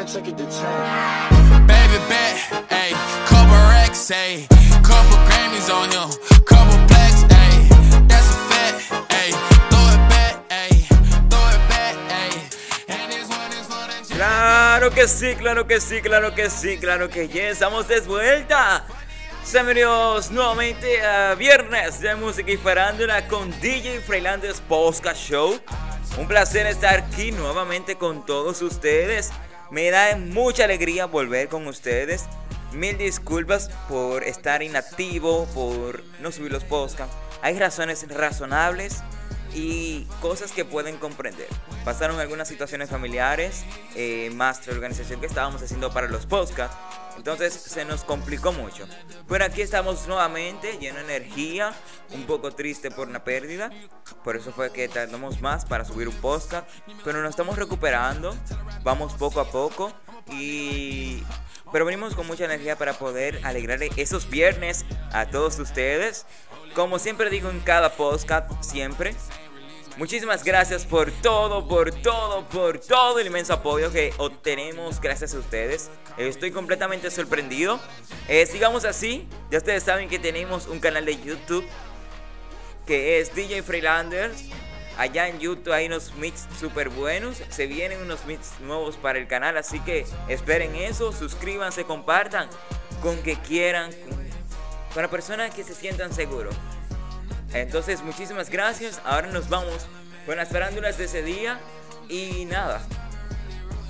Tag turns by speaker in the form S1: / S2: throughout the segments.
S1: it to 10. Baby bet, ayy, couple racks, ayy, couple Grammys on him, couple blacks, ayy, that's a fact, ayy, throw it back, ayy, throw it back, ayy, and this one is for the Claro que sí, claro que sí, claro que sí, claro que ya estamos de vuelta. Bienvenidos nuevamente a Viernes de Música y Farándula con DJ Freilandes Podcast Show. Un placer estar aquí nuevamente con todos ustedes. Me da mucha alegría volver con ustedes. Mil disculpas por estar inactivo, por no subir los podcasts. Hay razones razonables y cosas que pueden comprender. Pasaron algunas situaciones familiares, eh, más de organización que estábamos haciendo para los podcasts. Entonces se nos complicó mucho. Pero aquí estamos nuevamente, lleno de energía, un poco triste por una pérdida. Por eso fue que tardamos más para subir un podcast. Pero nos estamos recuperando, vamos poco a poco. Y pero venimos con mucha energía para poder alegrarle esos viernes a todos ustedes. Como siempre digo en cada podcast, siempre. Muchísimas gracias por todo, por todo, por todo el inmenso apoyo que obtenemos gracias a ustedes. Estoy completamente sorprendido. Eh, sigamos así. Ya ustedes saben que tenemos un canal de YouTube que es DJ Freelanders. Allá en YouTube hay unos mix súper buenos. Se vienen unos mix nuevos para el canal. Así que esperen eso. Suscríbanse, compartan con que quieran. Para personas que se sientan seguros. Entonces, muchísimas gracias. Ahora nos vamos con las farándulas de ese día. Y nada.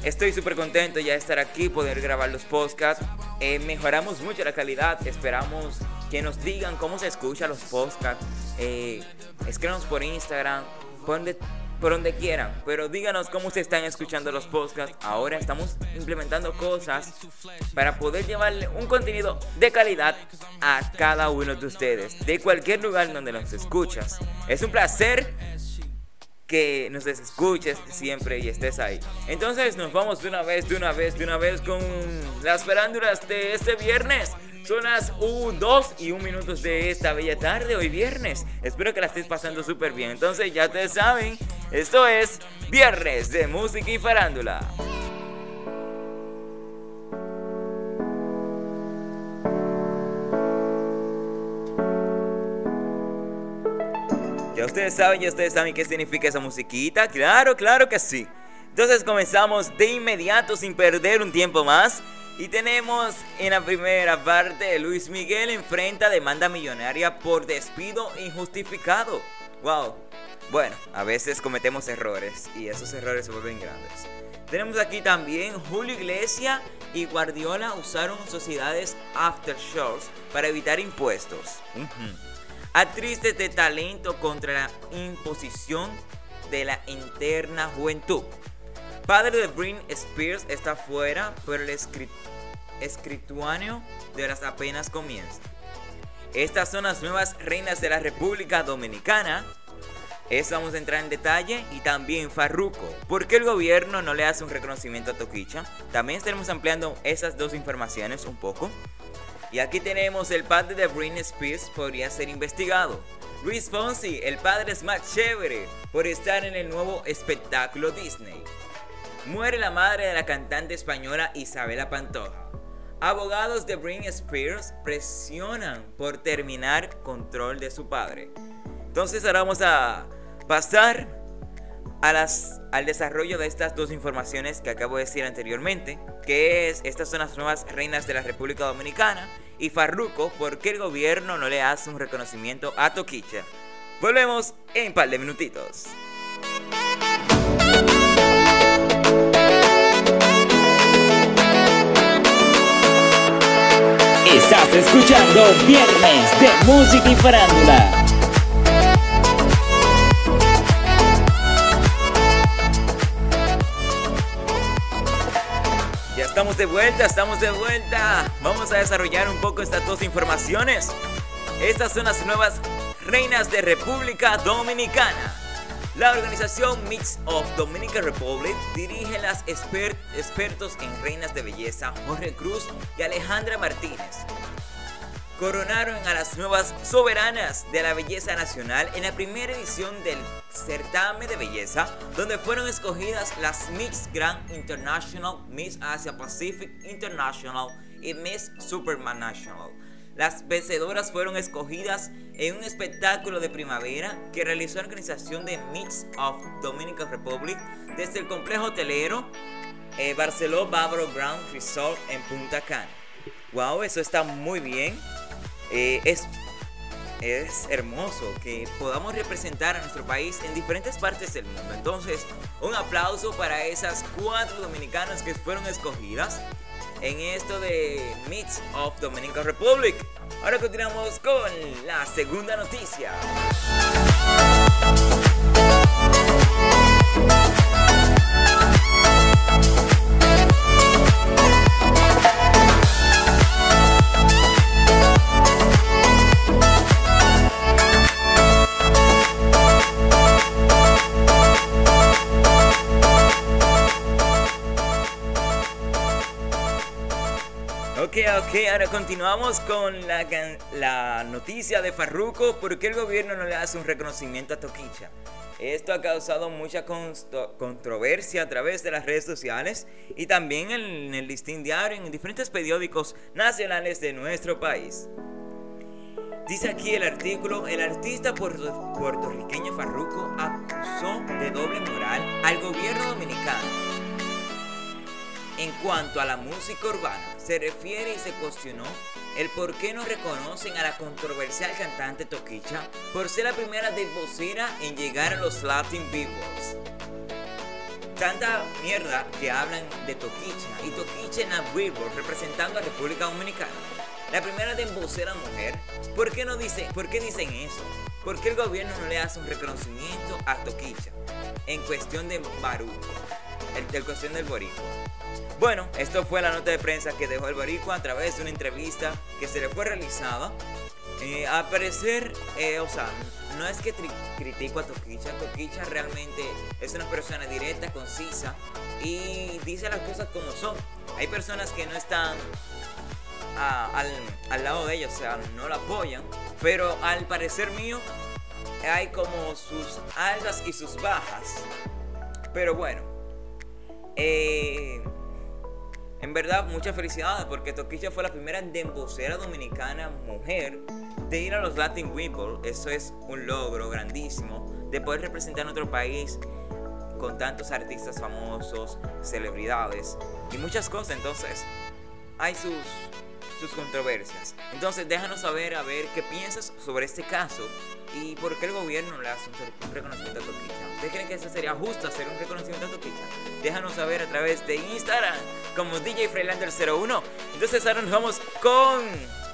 S1: Estoy súper contento ya de estar aquí, poder grabar los podcasts. Eh, mejoramos mucho la calidad. Esperamos que nos digan cómo se escucha los podcasts. Eh, escríbanos por Instagram, por donde, por donde quieran. Pero díganos cómo se están escuchando los podcasts. Ahora estamos implementando cosas para poder llevarle un contenido de calidad a cada uno de ustedes. De cualquier lugar donde nos escuchas. Es un placer que nos escuches siempre y estés ahí. Entonces nos vamos de una vez, de una vez, de una vez con las farándulas de este viernes. Son las 2 y 1 minutos de esta bella tarde, hoy viernes. Espero que la estés pasando súper bien. Entonces ya te saben, esto es Viernes de Música y Farándula. Ya ustedes saben, ya ustedes saben qué significa esa musiquita. Claro, claro que sí. Entonces comenzamos de inmediato sin perder un tiempo más. Y tenemos en la primera parte Luis Miguel enfrenta demanda millonaria por despido injustificado. Wow. Bueno, a veces cometemos errores y esos errores se vuelven grandes. Tenemos aquí también Julio Iglesias y Guardiola usaron sociedades aftershocks para evitar impuestos. Actrices de talento contra la imposición de la interna juventud. Padre de Britney Spears está fuera, pero el escrituáneo de las apenas comienza. Estas son las nuevas reinas de la República Dominicana. Eso vamos a entrar en detalle. Y también Farruko. ¿Por qué el gobierno no le hace un reconocimiento a Toquicha? También estaremos ampliando esas dos informaciones un poco. Y aquí tenemos el padre de Britney Spears podría ser investigado. Luis Fonsi, el padre es más chévere por estar en el nuevo espectáculo Disney. Muere la madre de la cantante española Isabela Pantoja. Abogados de Britney Spears presionan por terminar control de su padre. Entonces ahora vamos a pasar a las, al desarrollo de estas dos informaciones que acabo de decir anteriormente, que es, estas son las nuevas reinas de la República Dominicana, y Farruko, ¿por qué el gobierno no le hace un reconocimiento a Toquicha? Volvemos en un par de minutitos.
S2: Estás escuchando Viernes de Música y Farándula.
S1: Estamos de vuelta, estamos de vuelta. Vamos a desarrollar un poco estas dos informaciones. Estas son las nuevas reinas de República Dominicana. La organización Mix of Dominican Republic dirige las expertos en reinas de belleza Jorge Cruz y Alejandra Martínez. Coronaron a las nuevas soberanas de la belleza nacional en la primera edición del certamen de belleza, donde fueron escogidas las Miss Grand International, Miss Asia Pacific International y Miss Superman National. Las vencedoras fueron escogidas en un espectáculo de primavera que realizó la organización de Miss of Dominican Republic desde el complejo hotelero eh, Barceló Bávaro Ground Resort en Punta Cana. Wow, eso está muy bien. Eh, es, es hermoso que podamos representar a nuestro país en diferentes partes del mundo. Entonces, un aplauso para esas cuatro dominicanas que fueron escogidas en esto de Meets of Dominican Republic. Ahora continuamos con la segunda noticia. Ok, ahora continuamos con la, la noticia de Farruko. ¿Por qué el gobierno no le hace un reconocimiento a Toquicha? Esto ha causado mucha controversia a través de las redes sociales y también en el listín diario en diferentes periódicos nacionales de nuestro país. Dice aquí el artículo, el artista puertorriqueño Farruko acusó de doble moral al gobierno dominicano en cuanto a la música urbana, se refiere y se cuestionó el por qué no reconocen a la controversial cantante Toquicha por ser la primera de vocera en llegar a los Latin Billboards. Tanta mierda que hablan de Toquicha y Toquicha en la Billboard representando a República Dominicana. La primera de vocera mujer. ¿Por qué no dicen, por qué dicen eso? ¿Por qué el gobierno no le hace un reconocimiento a Toquicha en cuestión de Baruco, en cuestión del boricua? Bueno, esto fue la nota de prensa que dejó el Baricua a través de una entrevista que se le fue realizada. Eh, a parecer, eh, o sea, no es que critico a Toquicha, Toquicha realmente es una persona directa, concisa y dice las cosas como son. Hay personas que no están al, al lado de ella, o sea, no la apoyan, pero al parecer mío hay como sus altas y sus bajas. Pero bueno, eh, en verdad, muchas felicidades porque Toquicha fue la primera dembocera dominicana mujer de ir a los Latin People. Eso es un logro grandísimo de poder representar nuestro país con tantos artistas famosos, celebridades y muchas cosas. Entonces, hay sus, sus controversias. Entonces, déjanos saber a ver qué piensas sobre este caso y por qué el gobierno le hace un reconocimiento a Toquicha. ¿Ustedes creen que eso sería justo hacer un reconocimiento a Toquicha? Déjanos saber a través de Instagram como DJ Freilander 01. Entonces ahora nos vamos con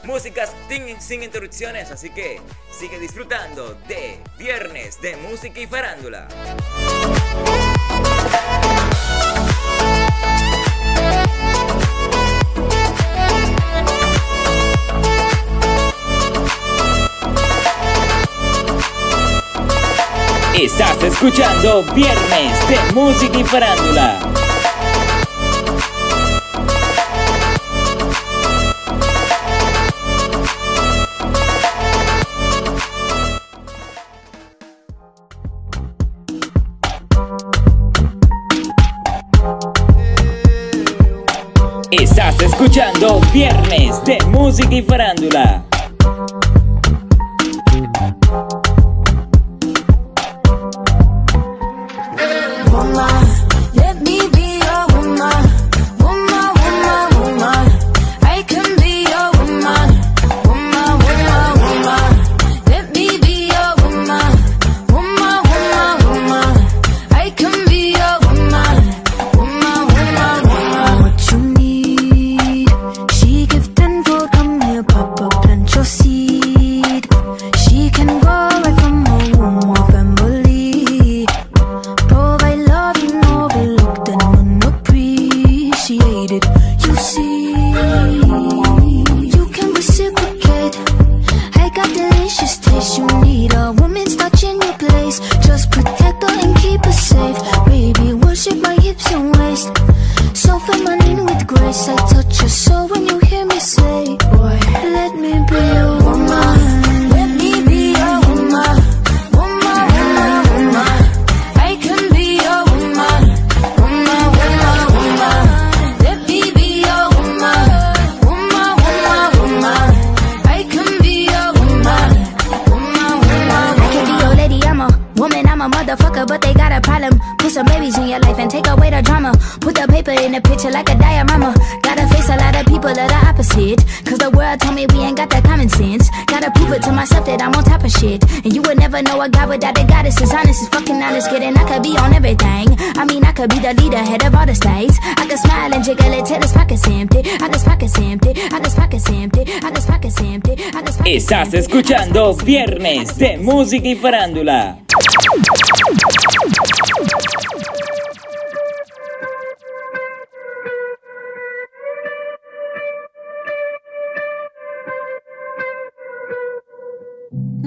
S1: músicas sin interrupciones, así que sigue disfrutando de Viernes de Música y Farándula.
S3: Estás escuchando Viernes de Música y Farándula. Estás escuchando Viernes de Música y Farándula.
S4: Picture like a diorama. Gotta face a lot of people that are opposite. Cause the world told me we ain't got that common sense. Gotta prove it to myself that I'm on top of shit. And you would never know a guy without a goddess is honest, is fucking honest, kidding. I could be on everything. I mean, I could be the leader, head of all the states. I could smile and jiggle it till his pockets empty. I could pockets empty. I could pockets empty. I could pockets empty. I could pockets
S3: Estás escuchando Viernes de Música y Farándula.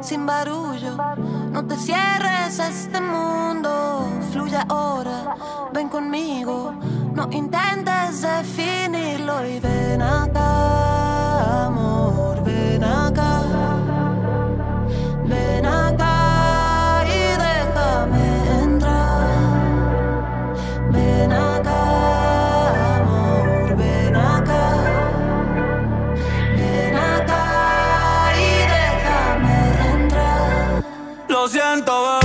S5: sin barullo. No te cierres a este mundo, fluye ahora, ven conmigo. No intentes definirlo y ven acá, amor, ven acá.
S6: Lo siento.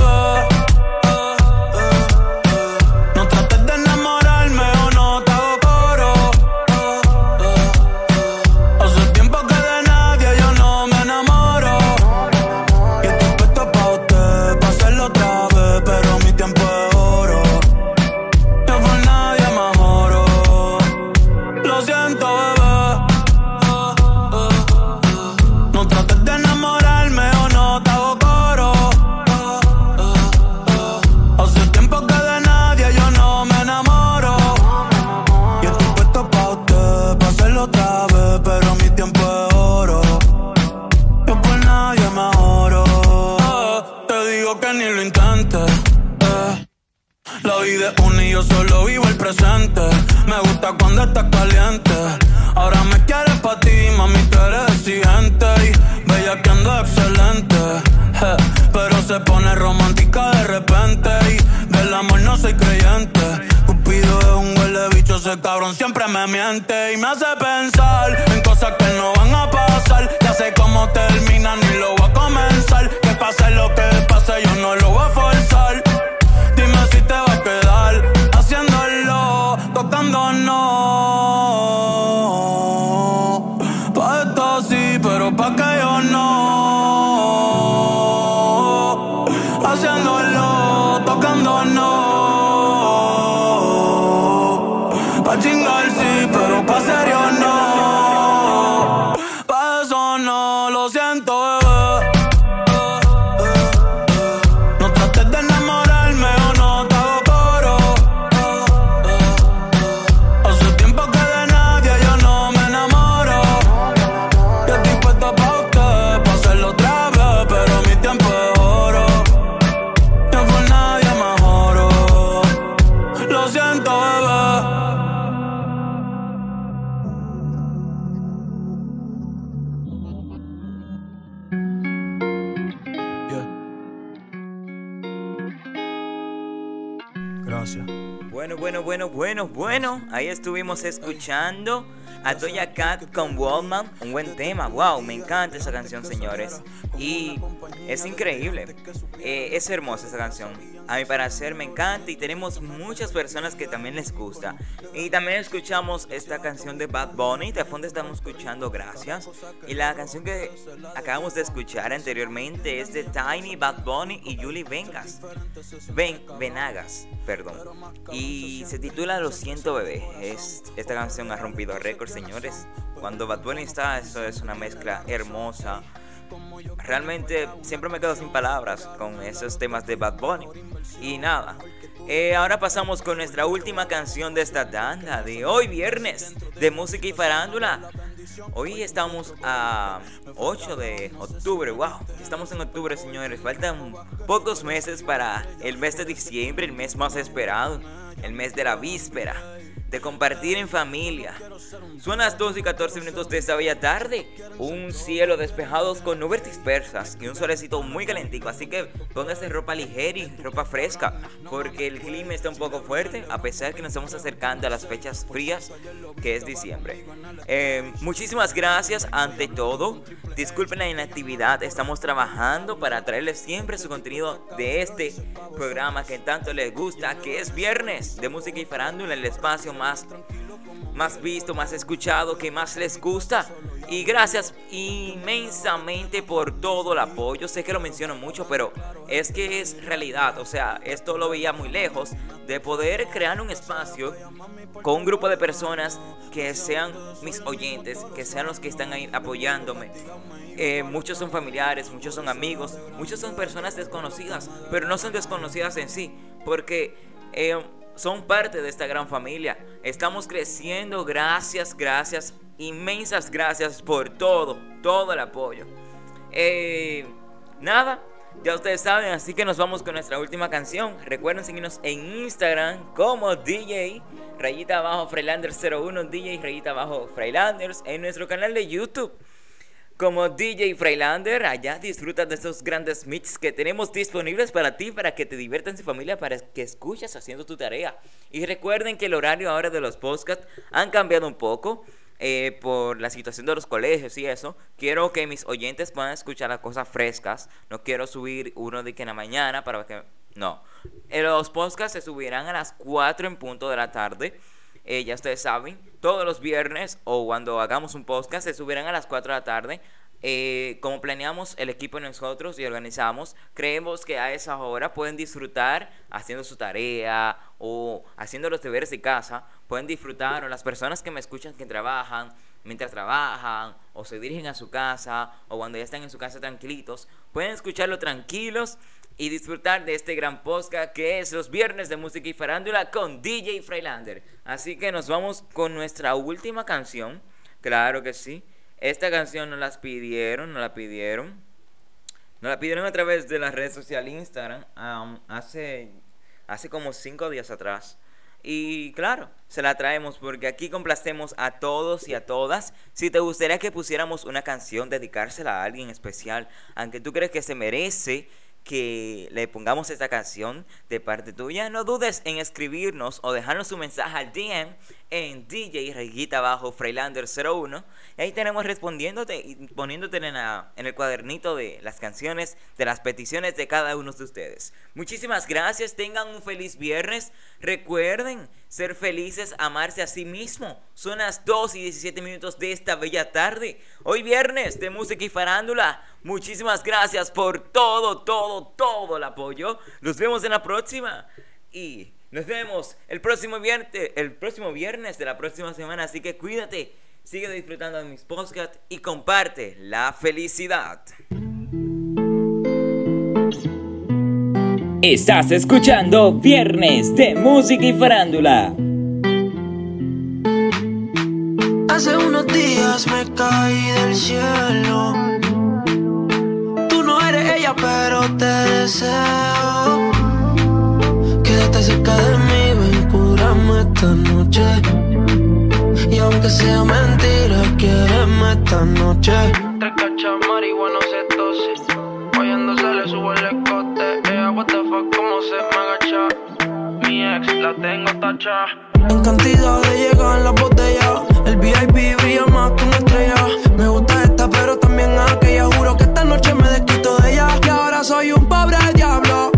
S6: Es una y yo solo vivo el presente. Me gusta cuando estás caliente. Ahora me quieres pa' ti, mami, tú eres exigente. Y bella que ando excelente. Pero se pone romántica de repente. Y del amor no soy creyente. Cupido es un huele bicho, ese cabrón siempre me miente. Y me hace pensar en cosas que no van a pasar. Ya sé cómo termina, ni lo voy a comenzar. Que pase lo que pase, yo no lo voy a forzar.
S1: Ahí estuvimos escuchando a Doja Cat con Wallman. Un buen tema. Wow, me encanta esa canción, señores. Y es increíble. Eh, es hermosa esa canción. A mi parecer me encanta y tenemos muchas personas que también les gusta. Y también escuchamos esta canción de Bad Bunny. De fondo estamos escuchando Gracias. Y la canción que acabamos de escuchar anteriormente es de Tiny, Bad Bunny y Julie Vengas. Ven, Venagas, perdón. Y se titula Lo siento bebé. Es, esta canción ha rompido récords, señores. Cuando Bad Bunny está, eso es una mezcla hermosa. Realmente siempre me quedo sin palabras con esos temas de Bad Bunny. Y nada. eh, ahora pasamos con nuestra última canción de esta tanda de hoy viernes de música y farándula. Hoy estamos a 8 de octubre, wow, estamos en octubre señores, faltan pocos meses para el mes de diciembre, el mes más esperado, el mes de la víspera. De compartir en familia. Son las 2 y 14 minutos de esta bella tarde. Un cielo despejado con nubes dispersas y un solecito muy calentico. Así que póngase ropa ligera y ropa fresca. Porque el clima está un poco fuerte. A pesar que nos estamos acercando a las fechas frías, que es diciembre. Eh, muchísimas gracias ante todo. Disculpen la inactividad. Estamos trabajando para traerles siempre su contenido de este programa que tanto les gusta. Que es viernes de música y farándula. El espacio más más visto, más escuchado, que más les gusta. Y gracias inmensamente por todo el apoyo. Sé que lo menciono mucho, pero es que es realidad. O sea, esto lo veía muy lejos de poder crear un espacio con un grupo de personas que sean mis oyentes, que sean los que están ahí apoyándome. Eh, muchos son familiares, muchos son amigos, muchos son personas desconocidas, pero no son desconocidas en sí, porque eh, son parte de esta gran familia. Estamos creciendo, gracias, gracias, inmensas gracias por todo, todo el apoyo. Eh, nada, ya ustedes saben, así que nos vamos con nuestra última canción. Recuerden seguirnos en Instagram como DJ rayita abajo Freilanders01, DJ rayita abajo Freilanders, en nuestro canal de YouTube como DJ Freilander. Allá disfrutas de esos grandes mix que tenemos disponibles para ti, para que te diviertas en familia, para que escuches haciendo tu tarea. Y recuerden que el horario ahora de los podcasts han cambiado un poco. Eh, por la situación de los colegios y eso, quiero que mis oyentes puedan escuchar las cosas frescas. No quiero subir uno de que en la mañana para que... No. Eh, los podcasts se subirán a las 4 en punto de la tarde. Eh, ya ustedes saben, todos los viernes o cuando hagamos un podcast se subirán a las 4 de la tarde. Eh, como planeamos el equipo nosotros y organizamos, creemos que a esa hora pueden disfrutar haciendo su tarea o haciendo los deberes de casa, pueden disfrutar o las personas que me escuchan que trabajan, mientras trabajan o se dirigen a su casa o cuando ya están en su casa tranquilitos, pueden escucharlo tranquilos y disfrutar de este gran podcast que es los viernes de música y farándula con DJ Freilander. Así que nos vamos con nuestra última canción. Claro que sí. Esta canción nos las pidieron, nos la pidieron. Nos la pidieron a través de la red social Instagram um, hace, hace como cinco días atrás. Y claro, se la traemos porque aquí complacemos a todos y a todas. Si te gustaría que pusiéramos una canción, dedicársela a alguien especial, aunque tú crees que se merece que le pongamos esta canción de parte tuya, no dudes en escribirnos o dejarnos un mensaje al DM en DJ Reguita Bajo Freilander 01. Y ahí tenemos respondiéndote y poniéndote en, en el cuadernito de las canciones, de las peticiones de cada uno de ustedes. Muchísimas gracias, tengan un feliz viernes. Recuerden ser felices, amarse a sí mismo. Son las 2 y 17 minutos de esta bella tarde. Hoy viernes de música y farándula. Muchísimas gracias por todo, todo, todo el apoyo. Nos vemos en la próxima. Y nos vemos el próximo viernes, el próximo viernes de la próxima semana, así que cuídate, sigue disfrutando de mis podcasts y comparte la felicidad.
S7: Estás escuchando Viernes de Música y Farándula.
S8: Hace unos días me caí del cielo. Tú no eres ella, pero te deseo Quédate cerca de mí, ven, curame esta noche. Y aunque sea mentira, quiereme esta noche. La tengo tacha. En cantidad de llegar en la botella. El VIP brilla más que una estrella. Me gusta esta, pero también aquella. Juro que esta noche me desquito de ella. Y ahora soy un pobre diablo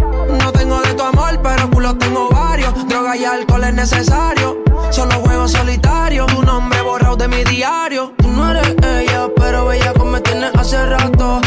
S8: pero culo tengo varios. Droga y alcohol es necesario. Solo juego solitario. Tu nombre borrado de mi diario. Tú no eres ella, pero bella como me tienes hace rato.